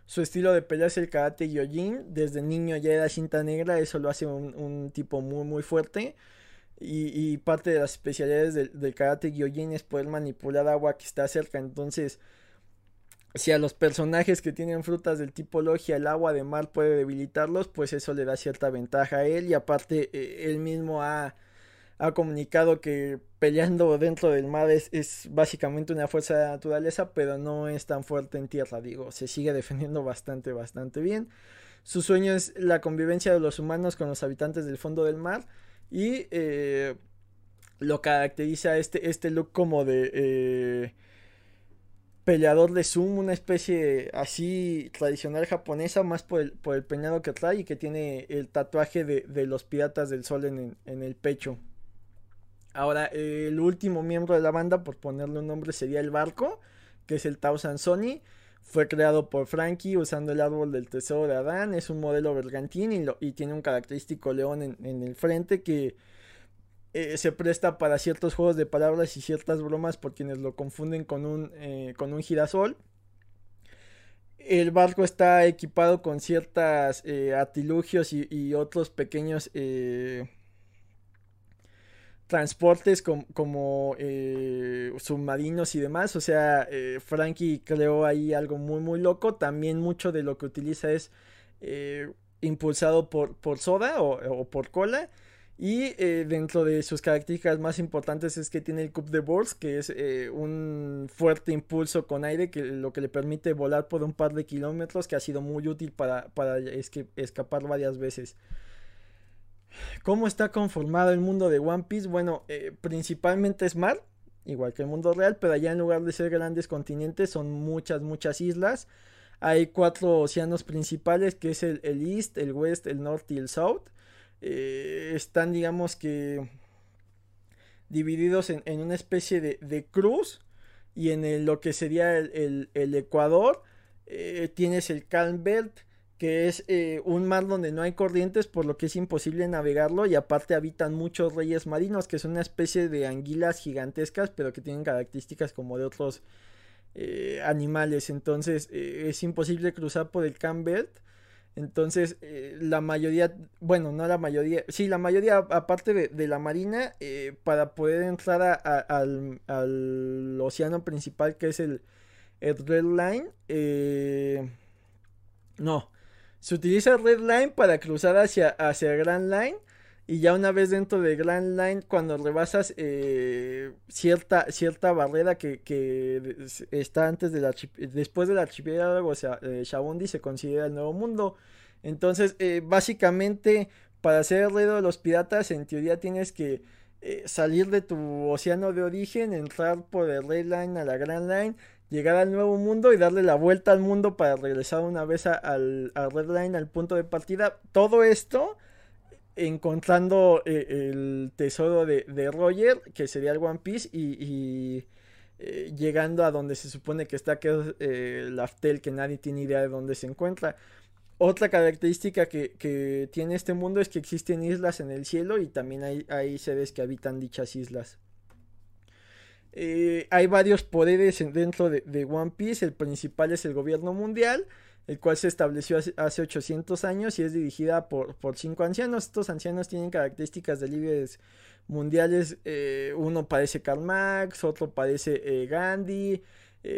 Su estilo de pelea es el karate gyojin. Desde niño ya era cinta negra, eso lo hace un, tipo muy muy fuerte. Y, parte de las especialidades del, karate gyojin es poder manipular agua que está cerca. Entonces, si a los personajes que tienen frutas del tipo logia el agua de mar puede debilitarlos, pues eso le da cierta ventaja a él. Y aparte, eh, él mismo ha ha comunicado que peleando dentro del mar es, básicamente una fuerza de naturaleza, pero no es tan fuerte en tierra, digo, se sigue defendiendo bastante, bastante bien. Su sueño es la convivencia de los humanos con los habitantes del fondo del mar y eh, lo caracteriza este, este look como de... Eh, peleador de sumo, una especie así tradicional japonesa, más por el, por el peinado que trae y que tiene el tatuaje de, los piratas del sol en, el pecho. Ahora, el último miembro de la banda, por ponerle un nombre, sería el barco, que es el Tao Sony. Fue creado por Frankie usando el árbol del tesoro de Adán. Es un modelo bergantín y, tiene un característico león en, el frente que eh, se presta para ciertos juegos de palabras y ciertas bromas por quienes lo confunden con un, eh, con un girasol. El barco está equipado con ciertas eh, artilugios y, otros pequeños transportes como, submarinos y demás. O sea, Frankie creó ahí algo muy muy loco. También mucho de lo que utiliza es impulsado por, por soda o, por cola. Y eh, dentro de sus características más importantes es que tiene el Cup de Boards, que es eh, un fuerte impulso con aire, que lo que le permite volar por un par de kilómetros, que ha sido muy útil para, escapar varias veces. ¿Cómo está conformado el mundo de One Piece? Bueno, eh, principalmente es mar, igual que el mundo real, pero allá en lugar de ser grandes continentes son muchas, muchas islas. Hay cuatro océanos principales, que es el, el East, el West, el North y el South. Eh, están, digamos que, divididos en, una especie de, cruz y en lo que sería el, Ecuador eh, tienes el Calm Belt que es eh, un mar donde no hay corrientes por lo que es imposible navegarlo y aparte habitan muchos reyes marinos que son una especie de anguilas gigantescas pero que tienen características como de otros animales. Entonces es imposible cruzar por el Calm Belt entonces, eh, la mayoría, bueno, no la mayoría, sí, la mayoría, aparte de, la marina, eh, para poder entrar al, océano principal que es el, Red Line, eh, no, se utiliza Red Line para cruzar hacia, hacia Grand Line. Y ya una vez dentro de Grand Line, cuando rebasas cierta, cierta barrera que, que, está antes de la después del archipiélago, o sea, Shabondi se considera el nuevo mundo. Entonces, eh, básicamente, para ser el de los piratas, en teoría tienes que eh, salir de tu océano de origen, entrar por el Red Line a la Grand Line, llegar al nuevo mundo y darle la vuelta al mundo para regresar una vez al, Red Line, al punto de partida. Todo esto encontrando eh, el tesoro de, Roger, que sería el One Piece, y, llegando a donde se supone que está, que es el Aftel, que nadie tiene idea de dónde se encuentra. Otra característica que, tiene este mundo es que existen islas en el cielo y también hay, seres que habitan dichas islas. Eh, hay varios poderes dentro de, One Piece. El principal es el gobierno mundial, el cual se estableció hace, 800 años y es dirigida por, cinco ancianos. Estos ancianos tienen características de líderes mundiales. Eh, uno parece Karl Marx, otro parece eh, Gandhi,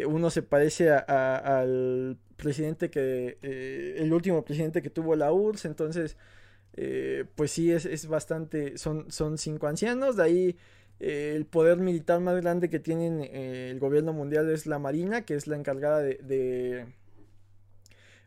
uno se parece al presidente que, el último presidente que tuvo la URSS, entonces, pues sí, es, bastante, son, son cinco ancianos, de ahí eh, el poder militar más grande que tienen el gobierno mundial es la Marina, que es la encargada de,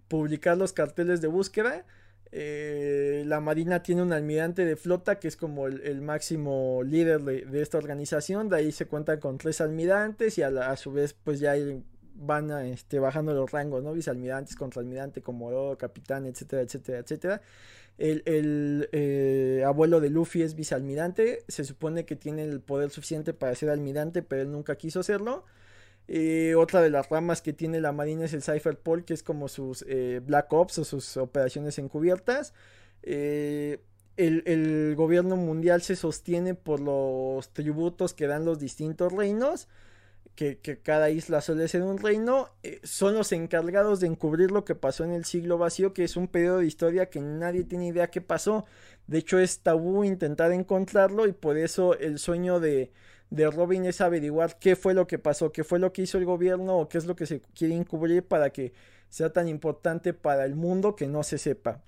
publicar los carteles de búsqueda. la Marina tiene un almirante de flota que es como el, máximo líder de, esta organización. De ahí se cuentan con tres almirantes y a, a su vez pues ya hay van este, bajando los rangos, ¿no? Vicealmirantes, contraalmirante, comodoro, capitán, etcétera, etcétera, etcétera. El, eh, abuelo de Luffy es vicealmirante, se supone que tiene el poder suficiente para ser almirante, pero él nunca quiso hacerlo. Eh, otra de las ramas que tiene la marina es el Cypherpol, que es como sus eh, Black Ops o sus operaciones encubiertas. El, el, gobierno mundial se sostiene por los tributos que dan los distintos reinos que, cada isla suele ser un reino, eh, son los encargados de encubrir lo que pasó en el siglo vacío, que es un periodo de historia que nadie tiene idea qué pasó. De hecho, es tabú intentar encontrarlo y por eso el sueño de, de Robin es averiguar qué fue lo que pasó, qué fue lo que hizo el gobierno o qué es lo que se quiere encubrir para que sea tan importante para el mundo que no se sepa.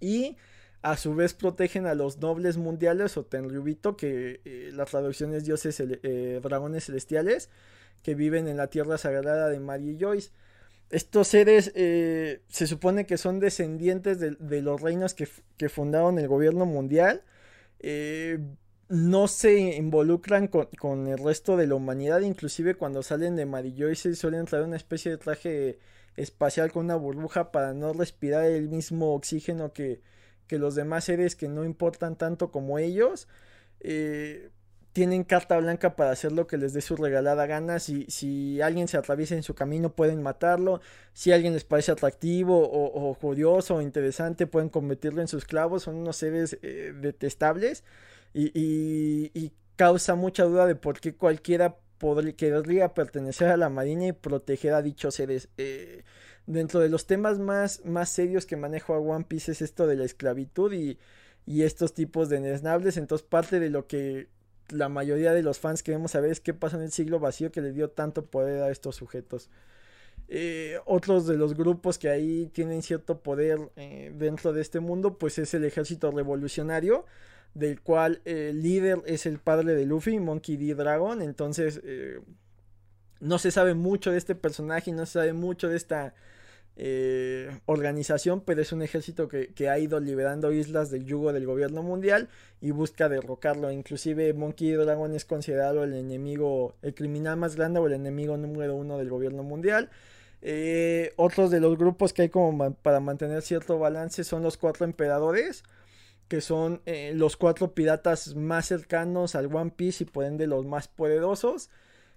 Y a su vez protegen a los nobles mundiales o Tenryubito, que eh, la traducción es dioses, eh, dragones celestiales, que viven en la tierra sagrada de Mary Joyce. Estos seres eh, se supone que son descendientes de, los reinos que, fundaron el gobierno mundial. no se involucran con, el resto de la humanidad, inclusive cuando salen de Marilloy se suelen traer una especie de traje espacial con una burbuja para no respirar el mismo oxígeno que, que los demás seres que no importan tanto como ellos. Eh, tienen carta blanca para hacer lo que les dé su regalada gana. Si, si alguien se atraviesa en su camino, pueden matarlo. Si alguien les parece atractivo o, o curioso o interesante, pueden convertirlo en sus clavos. Son unos seres eh, detestables. Y, y, causa mucha duda de por qué cualquiera podría, querría pertenecer a la marina y proteger a dichos seres. Eh, dentro de los temas más, más serios que manejo a One Piece es esto de la esclavitud y, y estos tipos de desnables. Entonces parte de lo que la mayoría de los fans queremos saber es qué pasó en el siglo vacío que le dio tanto poder a estos sujetos. Eh, otros de los grupos que ahí tienen cierto poder eh, dentro de este mundo, pues es el ejército revolucionario, del cual el líder es el padre de Luffy, Monkey D. Dragon. Entonces, eh, no se sabe mucho de este personaje, no se sabe mucho de esta eh, organización, pero es un ejército que, ha ido liberando islas del yugo del gobierno mundial y busca derrocarlo. Inclusive Monkey Dragon es considerado el enemigo, el criminal más grande o el enemigo número uno del gobierno mundial. Eh, otros de los grupos que hay como para mantener cierto balance son los cuatro emperadores, que son eh, los cuatro piratas más cercanos al One Piece y por ende los más poderosos.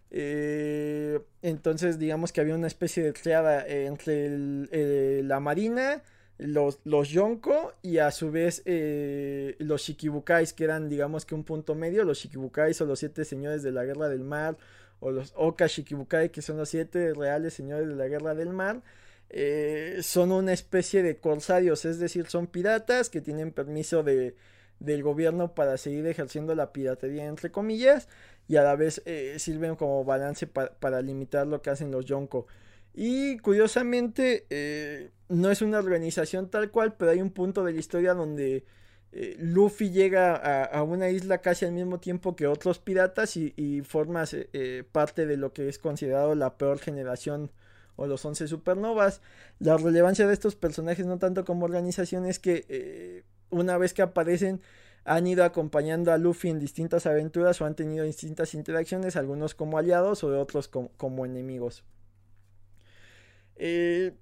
Eh, entonces, digamos que había una especie de triada entre la marina, los, los Yonko y a su vez eh, los Shikibukais, que eran, digamos que un punto medio. Los Shikibukais o los siete señores de la guerra del mar, o los Oka Shikibukai, que son los siete reales señores de la guerra del mar. Eh, son una especie de corsarios, es decir, son piratas que tienen permiso de, del gobierno para seguir ejerciendo la piratería, entre comillas, y a la vez eh, sirven como balance para limitar lo que hacen los Yonko. Y curiosamente, eh, no es una organización tal cual, pero hay un punto de la historia donde eh, Luffy llega a, una isla casi al mismo tiempo que otros piratas y, formas parte de lo que es considerado la peor generación o los 11 supernovas. La relevancia de estos personajes, no tanto como organización, es que una vez que aparecen han ido acompañando a Luffy en distintas aventuras o han tenido distintas interacciones, algunos como aliados o otros como, enemigos. Eh,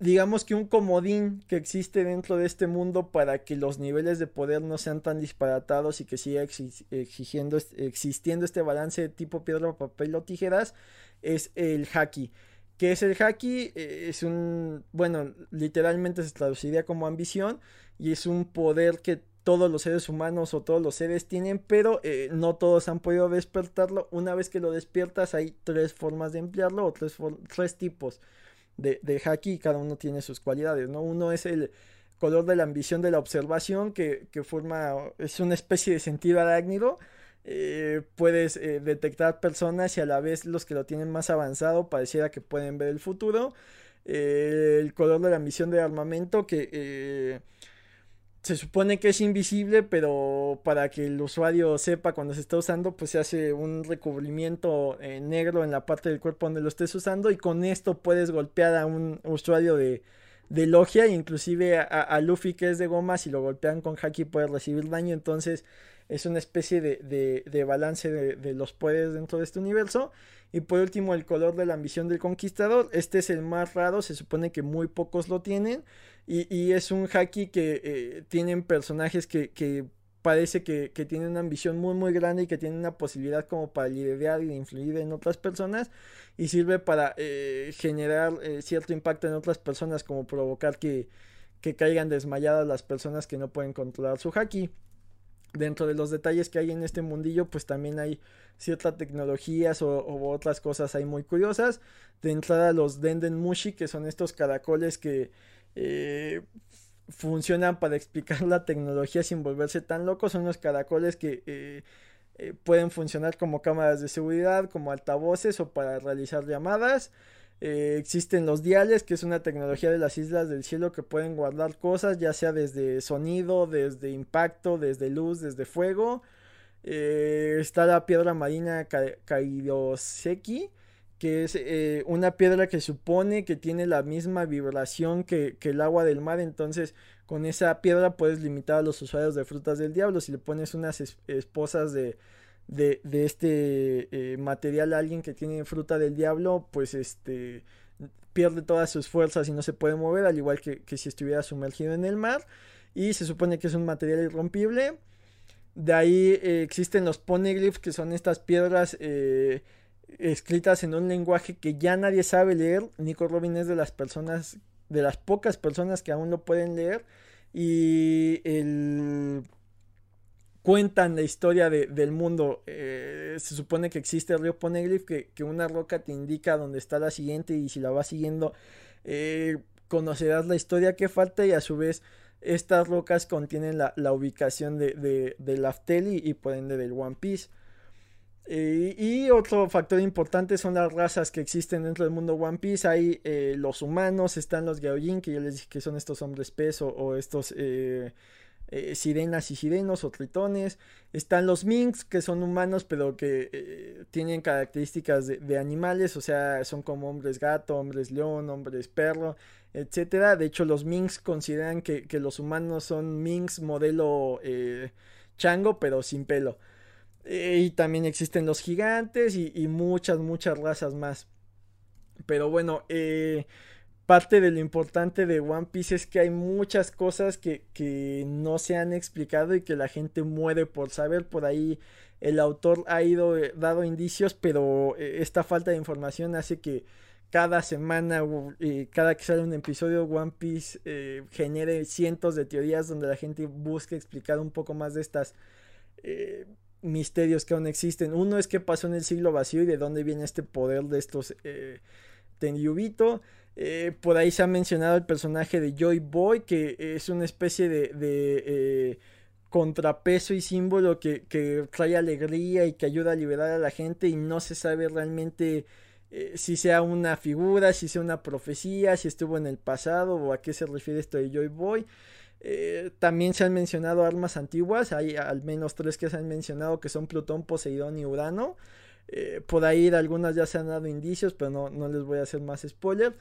digamos que un comodín que existe dentro de este mundo para que los niveles de poder no sean tan disparatados y que siga exigiendo, existiendo este balance de tipo piedra, papel o tijeras es el haki. ¿Qué es el haki? Eh, es un, bueno, literalmente se traduciría como ambición y es un poder que todos los seres humanos o todos los seres tienen, pero eh, no todos han podido despertarlo. Una vez que lo despiertas hay tres formas de emplearlo o tres, tres tipos de, de haki y cada uno tiene sus cualidades, ¿no? Uno es el color de la ambición de la observación que, que forma, es una especie de sentido arácnido. Eh, puedes eh, detectar personas y a la vez los que lo tienen más avanzado pareciera que pueden ver el futuro. el color de la ambición de armamento que se supone que es invisible, pero para que el usuario sepa cuando se está usando, pues se hace un recubrimiento eh, negro en la parte del cuerpo donde lo estés usando y con esto puedes golpear a un usuario de, de logia, inclusive a, Luffy que es de goma, si lo golpean con haki puede recibir daño, entonces es una especie de, de, balance de, los poderes dentro de este universo. Y por último, el color de la ambición del conquistador. Este es el más raro, se supone que muy pocos lo tienen. Y, es un haki que eh, tienen personajes que, parece que, tienen una ambición muy muy grande y que tienen una posibilidad como para liderar y influir en otras personas y sirve para eh, generar eh, cierto impacto en otras personas como provocar que, que caigan desmayadas las personas que no pueden controlar su haki dentro de los detalles que hay en este mundillo, pues también hay ciertas tecnologías o, otras cosas ahí muy curiosas. De entrada los Denden Mushi, que son estos caracoles que eh, funcionan para explicar la tecnología sin volverse tan locos. Son los caracoles que eh, eh, pueden funcionar como cámaras de seguridad, como altavoces o para realizar llamadas. Existen los diales, que es una tecnología de las islas del cielo que pueden guardar cosas, ya sea desde sonido, desde impacto, desde luz, desde fuego. está la piedra marina Kairoseki, que es eh, una piedra que supone que tiene la misma vibración que, el agua del mar, entonces con esa piedra puedes limitar a los usuarios de frutas del diablo, si le pones unas esposas de, de, este eh, material alguien que tiene fruta del diablo, pues este pierde todas sus fuerzas y no se puede mover, al igual que, si estuviera sumergido en el mar, y se supone que es un material irrompible. De ahí eh, existen los poneglyphs, que son estas piedras escritas en un lenguaje que ya nadie sabe leer. Nico Robin es de las personas, de las pocas personas que aún lo pueden leer. Y el... cuentan la historia del mundo. Eh, se supone que existe el río Poneglyph, que, que, una roca te indica dónde está la siguiente y si la vas siguiendo eh, conocerás la historia que falta y a su vez estas rocas contienen la, ubicación de, de, del Afteli y por ende del One Piece. Eh, y otro factor importante son las razas que existen dentro del mundo One Piece. Hay eh, los humanos, están los Gaojin, que yo les dije que son estos hombres peso o estos sirenas y sirenos o tritones. Están los Minks, que son humanos, pero que tienen características de, animales, o sea, son como hombres gato, hombres león, hombres perro, etcétera. De hecho, los Minks consideran que, los humanos son Minks modelo chango, pero sin pelo. Eh, y también existen los gigantes y, muchas, muchas razas más. Pero bueno, eh, parte de lo importante de One Piece es que hay muchas cosas que, no se han explicado y que la gente muere por saber. Por ahí el autor ha ido eh, dado indicios, pero esta falta de información hace que cada semana, cada que sale un episodio, One Piece genere cientos de teorías donde la gente busca explicar un poco más de estas misterios que aún existen. Uno es qué pasó en el siglo vacío y de dónde viene este poder de estos eh, Tenyubito. Eh, por ahí se ha mencionado el personaje de Joy Boy, que es una especie de, eh, contrapeso y símbolo que, trae alegría y que ayuda a liberar a la gente y no se sabe realmente si sea una figura, si sea una profecía, si estuvo en el pasado o a qué se refiere esto de Joy Boy. Eh, también se han mencionado armas antiguas, hay al menos tres que se han mencionado que son Plutón, Poseidón y Urano. Eh, por ahí algunas ya se han dado indicios, pero no, les voy a hacer más spoiler.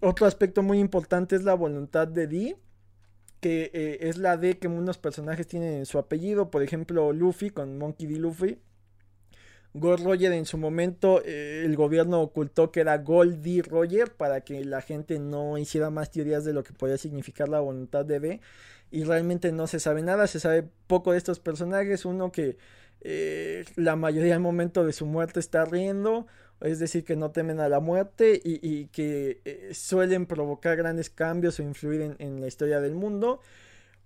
Otro aspecto muy importante es la voluntad de Dee, que eh, es la D que unos personajes tienen en su apellido, por ejemplo Luffy con Monkey D. Luffy. Gold Roger en su momento el gobierno ocultó que era Gold D. Roger para que la gente no hiciera más teorías de lo que podía significar la voluntad de D y realmente no se sabe nada, se sabe poco de estos personajes, uno que eh, la mayoría del momento de su muerte está riendo, es decir, que no temen a la muerte y, que eh, suelen provocar grandes cambios o influir en, la historia del mundo.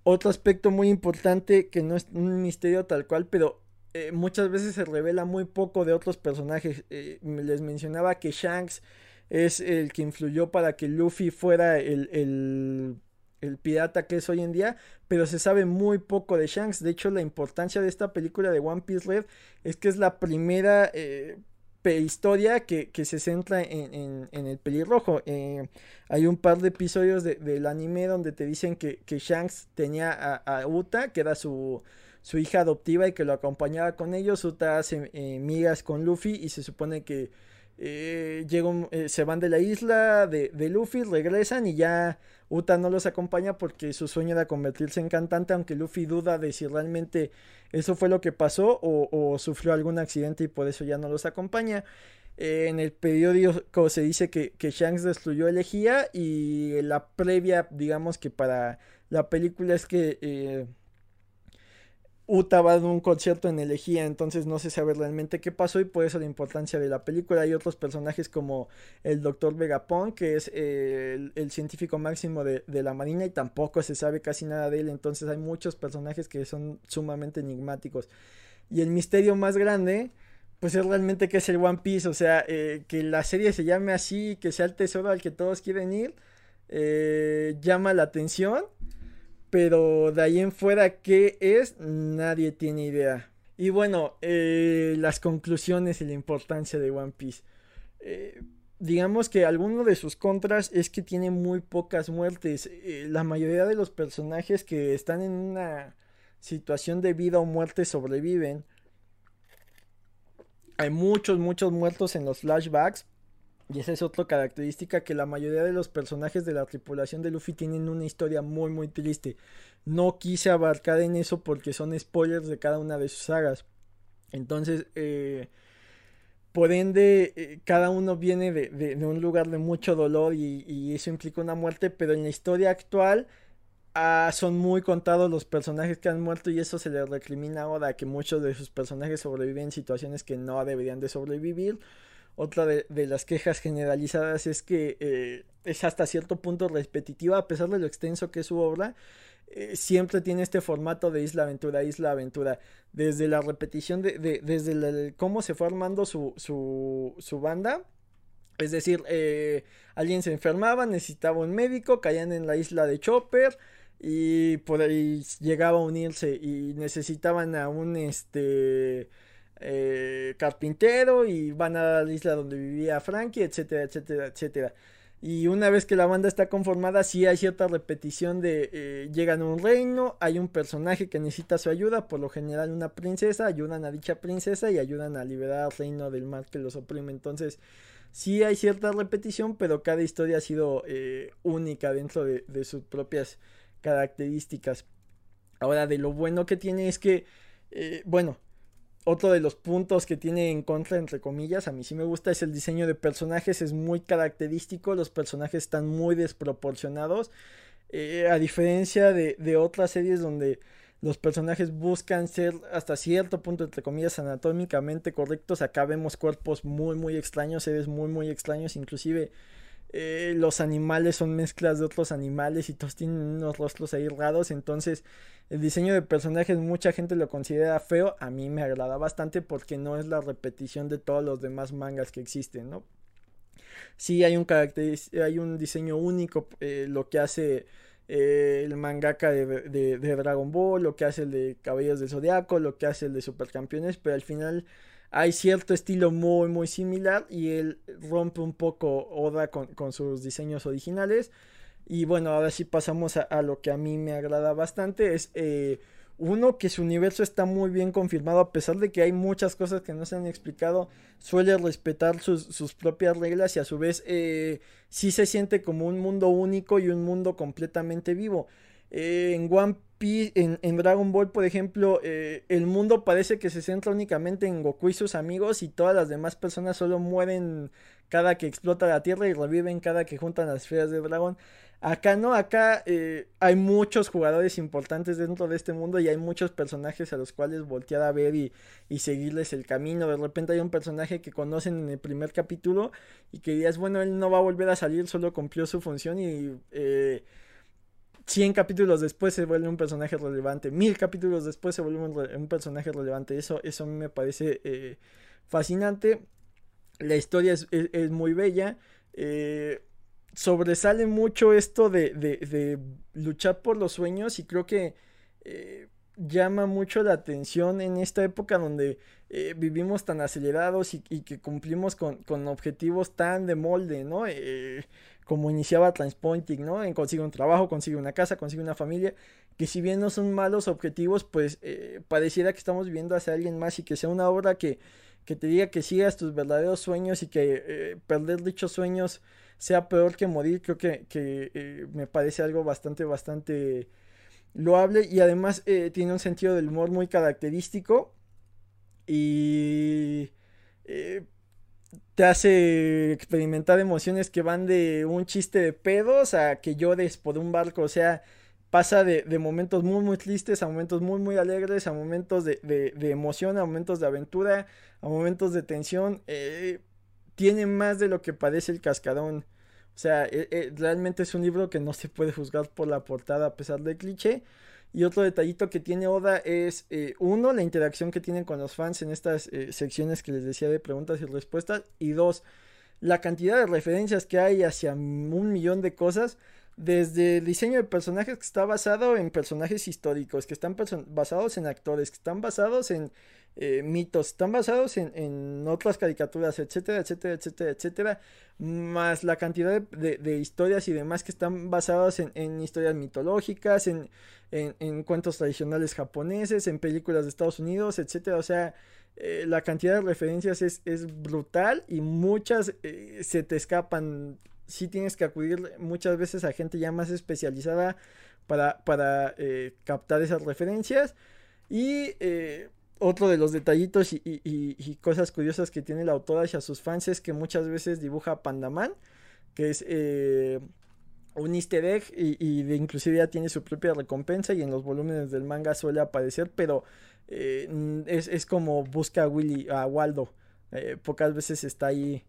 Otro aspecto muy importante que no es un misterio tal cual, pero eh, muchas veces se revela muy poco de otros personajes. les mencionaba que Shanks es el que influyó para que Luffy fuera el el pirata que es hoy en día, pero se sabe muy poco de Shanks. De hecho, la importancia de esta película de One Piece Red es que es la primera eh, historia que, se centra en, el pelirrojo. Eh, hay un par de episodios del anime donde te dicen que, Shanks tenía a, Uta, que era su, su, hija adoptiva y que lo acompañaba con ellos. Uta hace eh, migas con Luffy y se supone que eh, eh, se van de la isla de, Luffy, regresan y ya Uta no los acompaña porque su sueño era convertirse en cantante, aunque Luffy duda de si realmente eso fue lo que pasó o, sufrió algún accidente y por eso ya no los acompaña. Eh, en el periódico se dice que, que Shanks destruyó Elegía y la previa, digamos que para la película es que Uta va a un concierto en Elegía, entonces no se sabe realmente qué pasó y por eso la importancia de la película. Hay otros personajes como el Dr. Vegapunk, que es eh, el, científico máximo de, la Marina y tampoco se sabe casi nada de él, entonces hay muchos personajes que son sumamente enigmáticos. Y el misterio más grande, pues es realmente que es el One Piece, o sea, eh, que la serie se llame así, que sea el tesoro al que todos quieren ir, eh, llama la atención pero de ahí en fuera, ¿qué es? Nadie tiene idea. Y bueno, eh, las conclusiones y la importancia de One Piece. Eh, digamos que alguno de sus contras es que tiene muy pocas muertes. Eh, la mayoría de los personajes que están en una situación de vida o muerte sobreviven. Hay muchos, muchos muertos en los flashbacks. Y esa es otra característica que la mayoría de los personajes de la tripulación de Luffy tienen una historia muy muy triste. No quise abarcar en eso porque son spoilers de cada una de sus sagas. Entonces, eh, por ende, eh, cada uno viene de, un lugar de mucho dolor y, eso implica una muerte, pero en la historia actual ah, son muy contados los personajes que han muerto y eso se le recrimina ahora que muchos de sus personajes sobreviven en situaciones que no deberían de sobrevivir. Otra de, las quejas generalizadas es que eh, es hasta cierto punto repetitiva a pesar de lo extenso que es su obra eh, siempre tiene este formato de isla aventura, isla aventura. Desde la repetición de, desde cómo se fue armando su, su, banda. Es decir, eh, alguien se enfermaba, necesitaba un médico, caían en la isla de Chopper y por ahí llegaba a unirse y necesitaban a un este eh, carpintero y van a la isla donde vivía Frankie, etcétera, etcétera, etcétera. Y una vez que la banda está conformada, sí hay cierta repetición de eh, llegan a un reino, hay un personaje que necesita su ayuda, por lo general una princesa, ayudan a dicha princesa y ayudan a liberar al reino del mal que los oprime. Entonces, sí hay cierta repetición, pero cada historia ha sido eh, única dentro de, de sus propias características. Ahora, de lo bueno que tiene es que, eh, bueno, otro de los puntos que tiene en contra, entre comillas, a mí sí me gusta, es el diseño de personajes, es muy característico, los personajes están muy desproporcionados, eh, a diferencia de, otras series donde los personajes buscan ser hasta cierto punto, entre comillas, anatómicamente correctos, acá vemos cuerpos muy, muy extraños, seres muy, muy extraños, inclusive eh, los animales son mezclas de otros animales y todos tienen unos rostros ahí raros, entonces el diseño de personajes mucha gente lo considera feo, a mí me agrada bastante porque no es la repetición de todos los demás mangas que existen, ¿no? Sí hay un hay un diseño único, eh, lo que hace eh, el mangaka de, Dragon Ball, lo que hace el de Caballeros del Zodiaco, lo que hace el de Supercampeones, pero al final hay cierto estilo muy muy similar y él rompe un poco Oda con, con sus diseños originales. Y bueno, ahora sí pasamos a, lo que a mí me agrada bastante. Es eh, uno que su universo está muy bien confirmado. A pesar de que hay muchas cosas que no se han explicado. Suele respetar sus, propias reglas. Y a su vez eh, sí se siente como un mundo único y un mundo completamente vivo. Eh, en One Piece, en, Dragon Ball, por ejemplo, el mundo parece que se centra únicamente en Goku y sus amigos. Y todas las demás personas solo mueren cada que explota la tierra y reviven cada que juntan las esferas de dragón. Acá no, acá eh, hay muchos jugadores importantes dentro de este mundo y hay muchos personajes a los cuales voltear a ver y, seguirles el camino. De repente hay un personaje que conocen en el primer capítulo y que dirías, bueno, él no va a volver a salir, solo cumplió su función y eh, 100 capítulos después se vuelve un personaje relevante, mil capítulos después se vuelve un, personaje relevante. Eso, eso a mí me parece eh, fascinante. La historia es, es muy bella. Eh, sobresale mucho esto de, de, luchar por los sueños y creo que eh, llama mucho la atención en esta época donde vivimos tan acelerados y, que cumplimos con, objetivos tan de molde, ¿no? Eh, como iniciaba Transpointing, ¿no? En consigue un trabajo, consigue una casa, consigue una familia, que si bien no son malos objetivos, pues pareciera que estamos viviendo hacia alguien más y que sea una obra que, que te diga que sigas tus verdaderos sueños y que perder dichos sueños sea peor que morir, creo que, eh, me parece algo bastante, bastante loable y además eh, tiene un sentido del humor muy característico y eh, te hace experimentar emociones que van de un chiste de pedos a que llores por un barco, o sea, pasa de, momentos muy muy tristes a momentos muy muy alegres, a momentos de, de emoción, a momentos de aventura, a momentos de tensión tiene más de lo que padece el cascarón. O sea, e, e, realmente es un libro que no se puede juzgar por la portada a pesar del cliché. Y otro detallito que tiene Oda es, eh, uno, la interacción que tienen con los fans en estas eh, secciones que les decía de preguntas y respuestas. Y dos, la cantidad de referencias que hay hacia un millón de cosas. Desde el diseño de personajes que está basado en personajes históricos, que están basados en actores, que están basados en eh, mitos, están basados en, otras caricaturas, etcétera, etcétera, etcétera, etcétera, más la cantidad de, historias y demás que están basadas en, historias mitológicas, en, cuentos tradicionales japoneses, en películas de Estados Unidos, etcétera, o sea, eh, la cantidad de referencias es, brutal y muchas eh, se te escapan. Si tienes que acudir muchas veces a gente ya más especializada para, para captar esas referencias. Y otro de los detallitos y, cosas curiosas que tiene la autora hacia sus fans es que muchas veces dibuja a Pandaman, que es eh, un easter egg y, de inclusive ya tiene su propia recompensa y en los volúmenes del manga suele aparecer, pero eh, es, como busca a Willy, a Waldo. Eh, pocas veces está ahí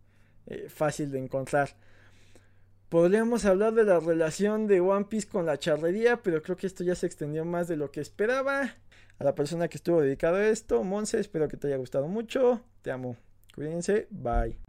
fácil de encontrar. Podríamos hablar de la relación de One Piece con la charrería, pero creo que esto ya se extendió más de lo que esperaba a la persona que estuvo dedicado a esto, Monse, espero que te haya gustado mucho. Te amo. Cuídense. Bye.